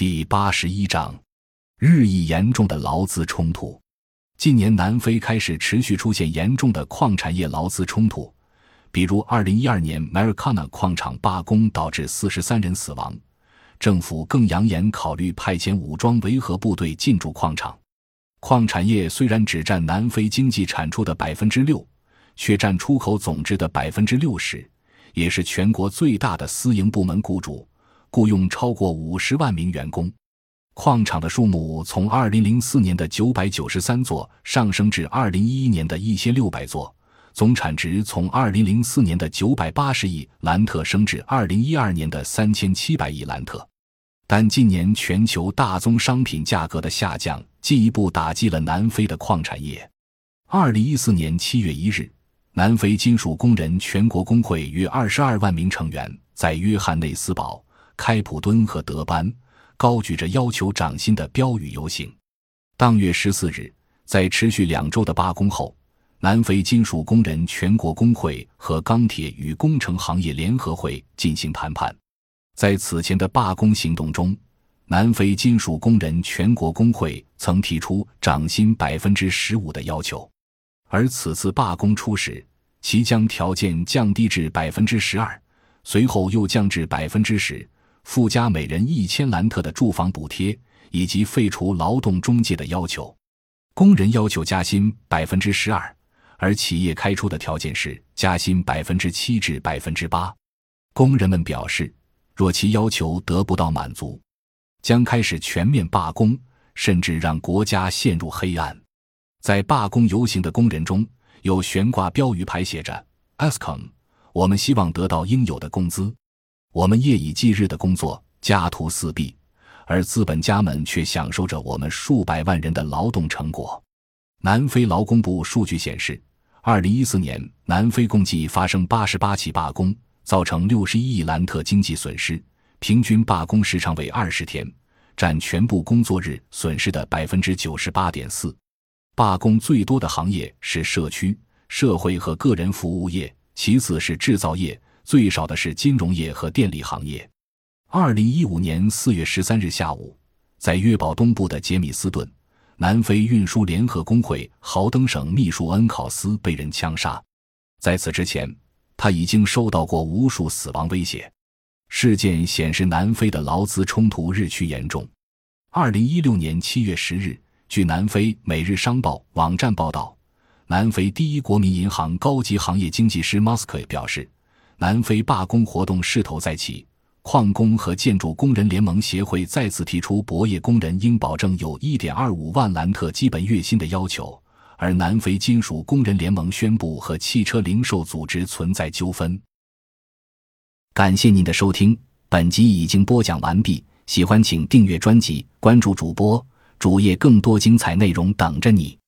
第八十一章：日益严重的劳资冲突。近年，南非开始持续出现严重的矿产业劳资冲突，比如二零一二年 Marikana 矿场罢工导致四十三人死亡。政府更扬言考虑派遣武装维和部队进驻矿场。矿产业虽然只占南非经济产出的百分之六，却占出口总值的百分之六十，也是全国最大的私营部门雇主。雇佣超过五十万名员工，矿场的数目从二零零四年的九百九十三座上升至二零一一年的一千六百座，总产值从二零零四年的九百八十亿兰特升至二零一二年的三千七百亿兰特。但近年全球大宗商品价格的下降，进一步打击了南非的矿产业。二零一四年七月一日，南非金属工人全国工会约二十二万名成员在约翰内斯堡。开普敦和德班高举着要求涨薪的标语游行。当月十四日，在持续两周的罢工后，南非金属工人全国工会和钢铁与工程行业联合会进行谈判。在此前的罢工行动中，南非金属工人全国工会曾提出涨薪百分之十五的要求，而此次罢工初始，其将条件降低至百分之十二，随后又降至百分之十。附加每人一千兰特的住房补贴，以及废除劳动中介的要求。工人要求加薪百分之十二，而企业开出的条件是加薪百分之七至百分之八。工人们表示，若其要求得不到满足，将开始全面罢工，甚至让国家陷入黑暗。在罢工游行的工人中，有悬挂标语牌写着 “Ascom”，我们希望得到应有的工资。我们夜以继日的工作，家徒四壁，而资本家们却享受着我们数百万人的劳动成果。南非劳工部数据显示，二零一四年南非共计发生八十八起罢工，造成六十一亿兰特经济损失，平均罢工时长为二十天，占全部工作日损失的百分之九十八点四。罢工最多的行业是社区、社会和个人服务业，其次是制造业。最少的是金融业和电力行业。二零一五年四月十三日下午，在约堡东部的杰米斯顿，南非运输联合工会豪登省秘书恩考斯被人枪杀。在此之前，他已经受到过无数死亡威胁。事件显示，南非的劳资冲突日趋严重。二零一六年七月十日，据南非《每日商报》网站报道，南非第一国民银行高级行业经济师 m o s k 表示。南非罢工活动势头再起，矿工和建筑工人联盟协会再次提出博业工人应保证有一点二五万兰特基本月薪的要求，而南非金属工人联盟宣布和汽车零售组织存在纠纷。感谢您的收听，本集已经播讲完毕。喜欢请订阅专辑，关注主播主页，更多精彩内容等着你。